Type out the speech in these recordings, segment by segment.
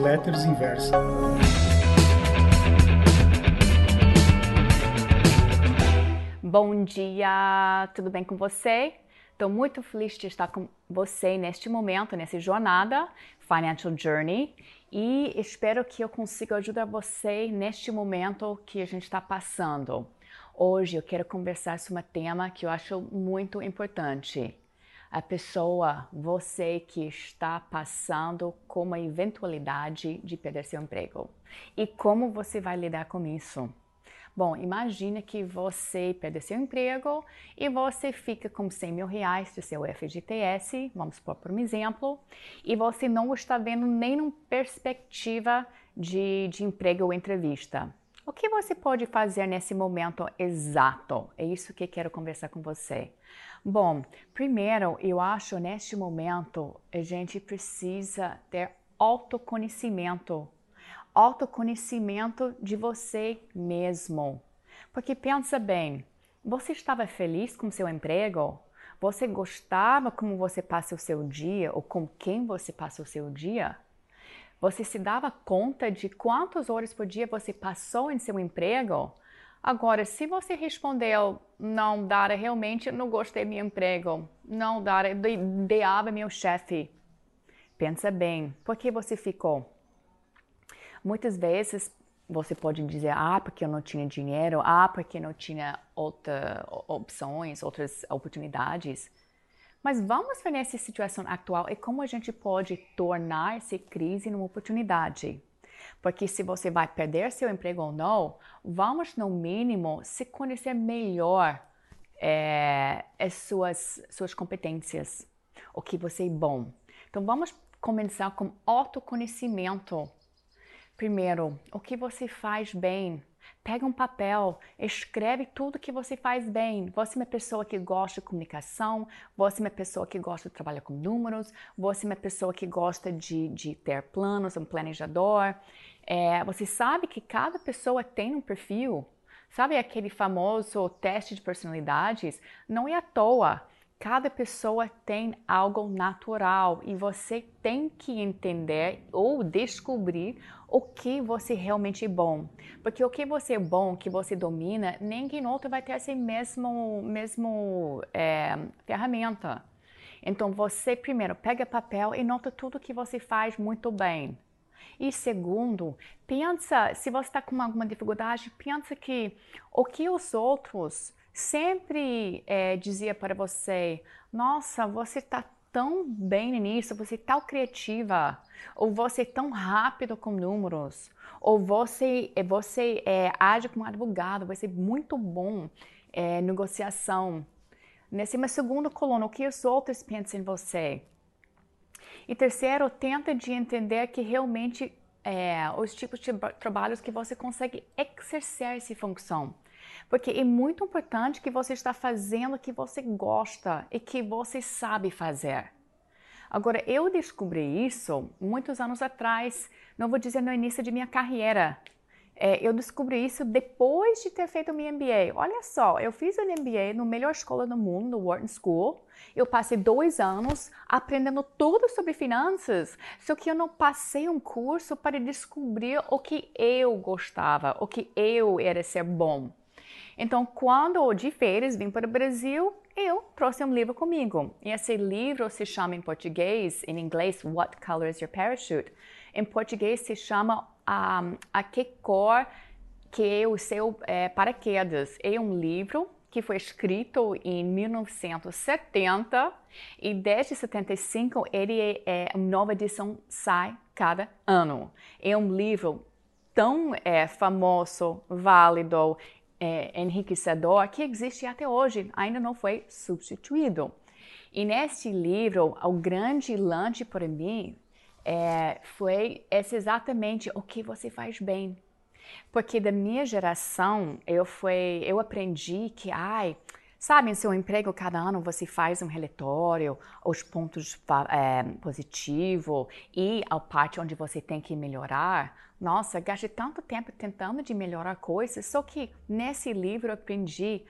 newsletters inversa. Bom dia, tudo bem com você? Estou muito feliz de estar com você neste momento, nessa jornada Financial Journey e espero que eu consiga ajudar você neste momento que a gente está passando. Hoje eu quero conversar sobre um tema que eu acho muito importante. A pessoa, você que está passando com uma eventualidade de perder seu emprego. E como você vai lidar com isso? Bom, imagine que você perde seu emprego e você fica com 100 mil reais do seu FGTS, vamos pôr por um exemplo, e você não está vendo nenhuma perspectiva de, de emprego ou entrevista. O que você pode fazer nesse momento exato? É isso que quero conversar com você. Bom, primeiro, eu acho neste momento a gente precisa ter autoconhecimento autoconhecimento de você mesmo. Porque pensa bem, você estava feliz com seu emprego? Você gostava como você passa o seu dia ou com quem você passa o seu dia? Você se dava conta de quantas horas por dia você passou em seu emprego? Agora, se você respondeu, não, Dara, realmente não gostei do meu emprego, não, Dara, odiava meu chefe, pensa bem, por que você ficou? Muitas vezes você pode dizer, ah, porque eu não tinha dinheiro, ah, porque não tinha outras opções, outras oportunidades. Mas vamos ver nessa situação atual e como a gente pode tornar essa crise numa oportunidade. Porque se você vai perder seu emprego ou não, vamos no mínimo se conhecer melhor é, as suas, suas competências, o que você é bom. Então vamos começar com autoconhecimento Primeiro, o que você faz bem. Pega um papel, escreve tudo que você faz bem. Você é uma pessoa que gosta de comunicação, você é uma pessoa que gosta de trabalhar com números, você é uma pessoa que gosta de, de ter planos, um planejador. É, você sabe que cada pessoa tem um perfil. Sabe aquele famoso teste de personalidades? Não é à toa. Cada pessoa tem algo natural e você tem que entender ou descobrir o que você realmente é bom. Porque o que você é bom, que você domina, ninguém outro vai ter essa mesmo, mesmo é, ferramenta. Então você primeiro pega papel e nota tudo que você faz muito bem. E segundo, pensa, se você está com alguma dificuldade, pensa que o que os outros sempre é, dizia para você: Nossa, você está tão bem nisso, você é tão criativa, ou você é tão rápido com números, ou você, você é, age como advogado, você é muito bom é, negociação. Nesse meu segundo coluna, o que os outros pensam em você? E terceiro, tenta de entender que realmente é, os tipos de trabalhos que você consegue exercer essa função. Porque é muito importante que você está fazendo o que você gosta e que você sabe fazer. Agora, eu descobri isso muitos anos atrás, não vou dizer no início de minha carreira. É, eu descobri isso depois de ter feito o meu MBA. Olha só, eu fiz o MBA no melhor escola do mundo, no Wharton School. Eu passei dois anos aprendendo tudo sobre finanças, só que eu não passei um curso para descobrir o que eu gostava, o que eu era ser bom. Então, quando de férias vim para o Brasil, eu trouxe um livro comigo. E esse livro se chama em português, em inglês, What Color is Your Parachute? Em português se chama um, A Que Cor que é o seu é, paraquedas. É um livro que foi escrito em 1970 e desde 75 ele é, é uma nova edição sai cada ano. É um livro tão é, famoso, válido é, enriquecedor que existe até hoje, ainda não foi substituído. E neste livro, o grande lance para mim é, foi esse exatamente o que você faz bem. Porque da minha geração, eu, foi, eu aprendi que, ai, Sabe, em seu emprego, cada ano você faz um relatório, os pontos é, positivos e a parte onde você tem que melhorar. Nossa, gastei tanto tempo tentando de melhorar coisas, só que nesse livro aprendi,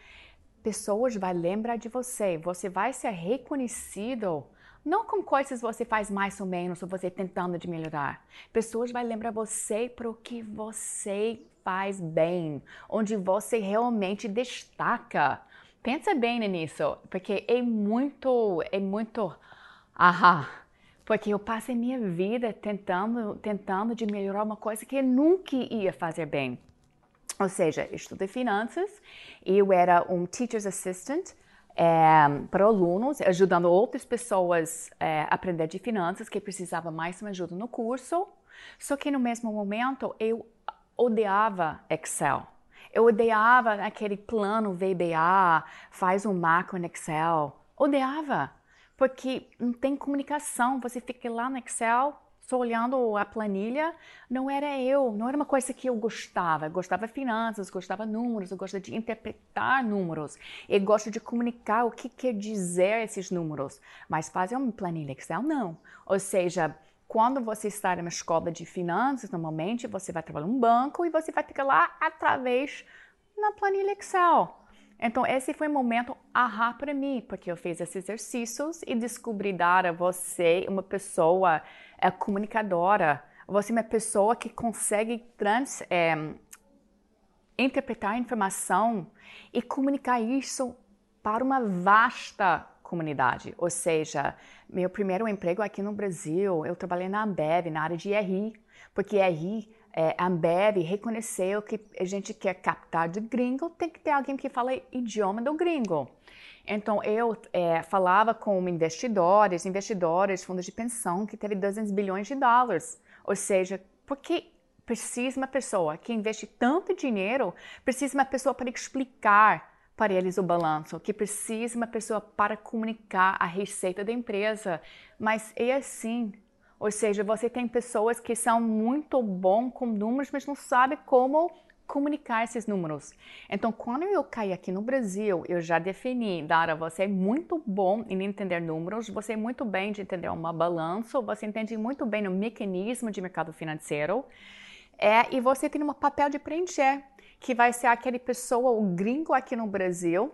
pessoas vão lembrar de você, você vai ser reconhecido Não com coisas você faz mais ou menos, ou você tentando de melhorar. Pessoas vão lembrar você para o que você faz bem, onde você realmente destaca. Pensa bem nisso, porque é muito, é muito, ahá, porque eu passei minha vida tentando, tentando de melhorar uma coisa que eu nunca ia fazer bem. Ou seja, estudei finanças, eu era um teacher's assistant é, para alunos, ajudando outras pessoas é, a aprender de finanças que precisavam mais uma ajuda no curso. Só que no mesmo momento eu odiava Excel. Eu odiava aquele plano VBA, faz um macro no Excel. Odiava, porque não tem comunicação. Você fica lá no Excel, só olhando a planilha, não era eu, não era uma coisa que eu gostava. Eu gostava de finanças, gostava de números, eu gosto de interpretar números, eu gosto de comunicar o que quer dizer esses números. Mas fazer uma planilha Excel, não. Ou seja, quando você está numa escola de finanças, normalmente você vai trabalhar num banco e você vai ficar lá através na planilha Excel. Então, esse foi um momento ahá para mim, porque eu fiz esses exercícios e descobri dar a você uma pessoa é, comunicadora, você é uma pessoa que consegue trans, é, interpretar a informação e comunicar isso para uma vasta comunidade. Ou seja, meu primeiro emprego aqui no Brasil, eu trabalhei na Ambev, na área de RI, porque RI, é, Ambev reconheceu que a gente quer captar de gringo, tem que ter alguém que fala idioma do gringo. Então, eu é, falava com investidores, investidores, fundos de pensão, que teve 200 bilhões de dólares. Ou seja, porque precisa uma pessoa que investe tanto dinheiro, precisa uma pessoa para explicar para eles o balanço, que precisa uma pessoa para comunicar a receita da empresa. Mas é assim. Ou seja, você tem pessoas que são muito bom com números, mas não sabem como comunicar esses números. Então, quando eu caí aqui no Brasil, eu já defini, Dara, você é muito bom em entender números, você é muito bem de entender uma balança, você entende muito bem o mecanismo de mercado financeiro, é, e você tem um papel de preencher que vai ser aquele pessoa, o gringo aqui no Brasil,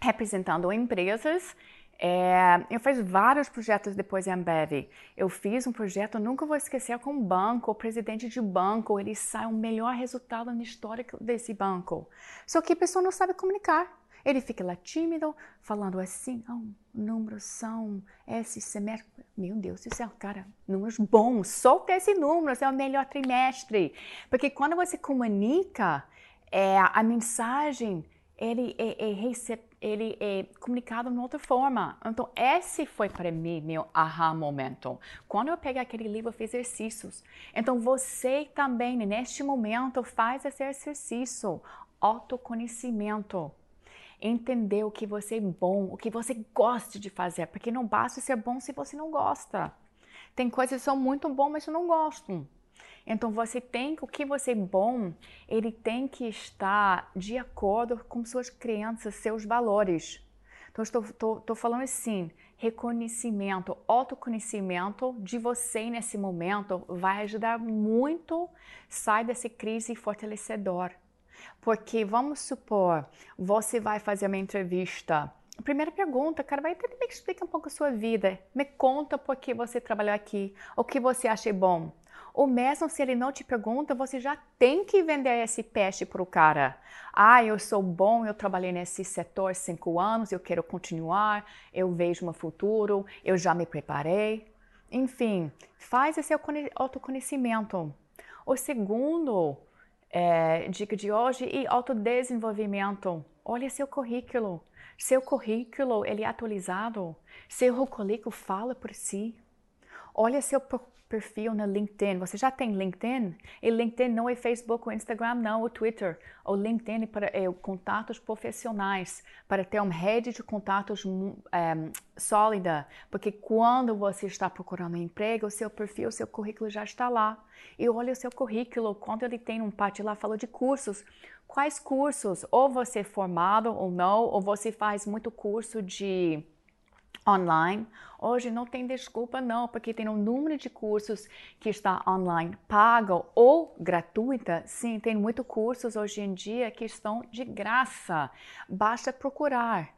representando empresas. É, eu fiz vários projetos depois em Ambev. Eu fiz um projeto, nunca vou esquecer, com um banco, o presidente de banco, ele sai o melhor resultado na história desse banco. Só que a pessoa não sabe comunicar. Ele fica lá tímido, falando assim, oh, números são esse semestre. Meu Deus do céu, cara, números bons, solta esse número, é o melhor trimestre. Porque quando você comunica, é, a mensagem ele é, é. Ele é comunicado de outra forma. Então, esse foi para mim meu aha momento. Quando eu peguei aquele livro, eu fiz exercícios. Então, você também, neste momento, faz esse exercício. Autoconhecimento. Entender o que você é bom, o que você gosta de fazer. Porque não basta ser bom se você não gosta. Tem coisas que são muito boas, mas eu não gosto. Então você tem o que você é bom, ele tem que estar de acordo com suas crenças, seus valores. Então estou, falando assim, reconhecimento, autoconhecimento de você nesse momento vai ajudar muito sai dessa crise fortalecedor. Porque vamos supor, você vai fazer uma entrevista Primeira pergunta, cara, vai me explica um pouco a sua vida. Me conta por que você trabalhou aqui, o que você acha bom. Ou mesmo se ele não te pergunta, você já tem que vender esse peixe para o cara. Ah, eu sou bom, eu trabalhei nesse setor cinco anos, eu quero continuar, eu vejo um futuro, eu já me preparei. Enfim, faz esse autoconhecimento. O segundo é, dica de hoje é autodesenvolvimento. Olha seu currículo. Seu currículo ele é atualizado. Seu currículo fala por si. Olha seu perfil no LinkedIn. Você já tem LinkedIn? E LinkedIn não é Facebook ou Instagram, não, ou Twitter. O LinkedIn é para é, contatos profissionais, para ter uma rede de contatos um, sólida. Porque quando você está procurando um emprego, o seu perfil, o seu currículo já está lá. E olha o seu currículo, quando ele tem um parte lá, fala de cursos. Quais cursos? Ou você é formado ou não, ou você faz muito curso de online. Hoje não tem desculpa não, porque tem um número de cursos que está online, pago ou gratuita. Sim, tem muitos cursos hoje em dia que estão de graça. Basta procurar.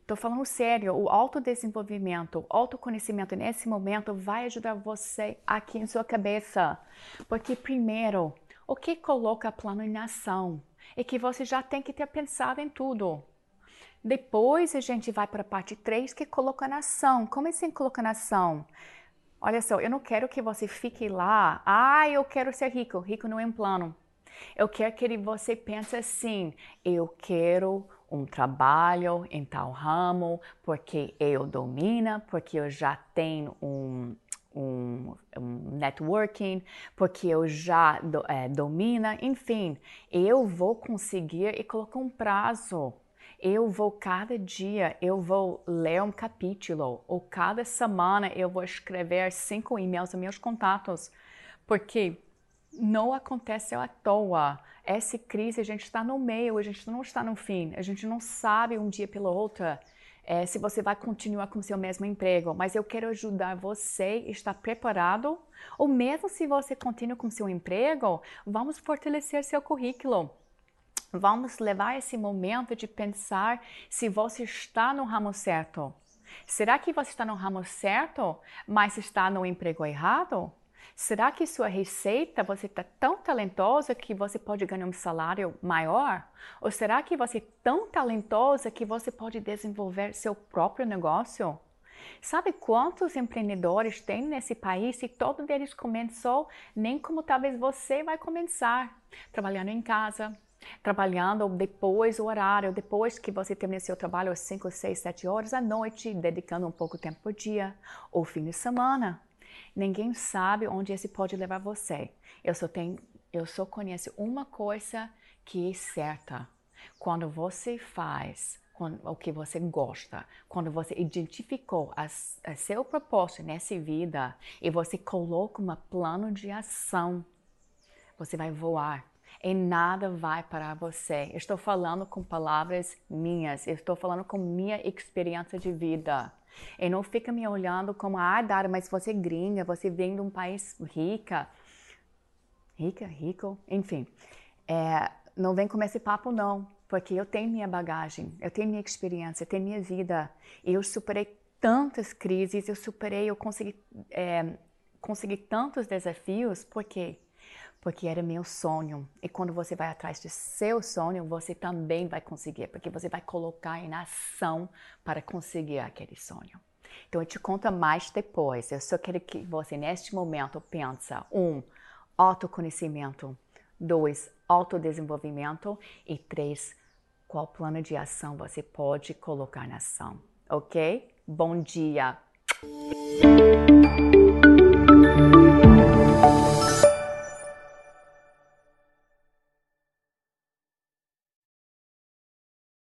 Estou falando sério, o autodesenvolvimento, autoconhecimento nesse momento vai ajudar você aqui em sua cabeça. Porque primeiro, o que coloca plano em ação? É que você já tem que ter pensado em tudo. Depois a gente vai para a parte 3, que na ação. Como coloca na ação? Olha só, eu não quero que você fique lá, ah, eu quero ser rico. Rico não é um plano. Eu quero que você pense assim: eu quero um trabalho em tal ramo, porque eu domina, porque eu já tenho um, um, um networking, porque eu já do, é, domina, enfim, eu vou conseguir e colocar um prazo. Eu vou cada dia, eu vou ler um capítulo, ou cada semana eu vou escrever cinco e-mails aos meus contatos, porque não acontece à toa. Essa crise, a gente está no meio, a gente não está no fim. A gente não sabe um dia pela outra é, se você vai continuar com seu mesmo emprego. Mas eu quero ajudar você a estar preparado. Ou mesmo se você continua com seu emprego, vamos fortalecer seu currículo. Vamos levar esse momento de pensar se você está no ramo certo. Será que você está no ramo certo, mas está no emprego errado? Será que sua receita você está tão talentosa que você pode ganhar um salário maior? Ou será que você é tão talentosa que você pode desenvolver seu próprio negócio? Sabe quantos empreendedores tem nesse país e todo deles começou nem como talvez você vai começar, trabalhando em casa, trabalhando depois do horário, depois que você termina seu trabalho às 5, 6, 7 horas à noite, dedicando um pouco de tempo por dia, ou fim de semana. Ninguém sabe onde esse pode levar você. Eu só tenho, eu só conheço uma coisa que é certa. Quando você faz o que você gosta, quando você identificou a, a seu propósito nessa vida e você coloca um plano de ação, você vai voar e nada vai parar você. Eu estou falando com palavras minhas, eu estou falando com minha experiência de vida. E não fica me olhando como, ah, Dara, mas você é gringa, você vem de um país rica. Rica, rico, enfim. É, não vem com esse papo, não, porque eu tenho minha bagagem, eu tenho minha experiência, eu tenho minha vida. E eu superei tantas crises, eu superei, eu consegui, é, consegui tantos desafios, por quê? Porque era meu sonho. E quando você vai atrás do seu sonho, você também vai conseguir, porque você vai colocar em ação para conseguir aquele sonho. Então eu te conto mais depois. Eu só quero que você neste momento pense um, autoconhecimento, dois, autodesenvolvimento e três, qual plano de ação você pode colocar na ação, ok? Bom dia!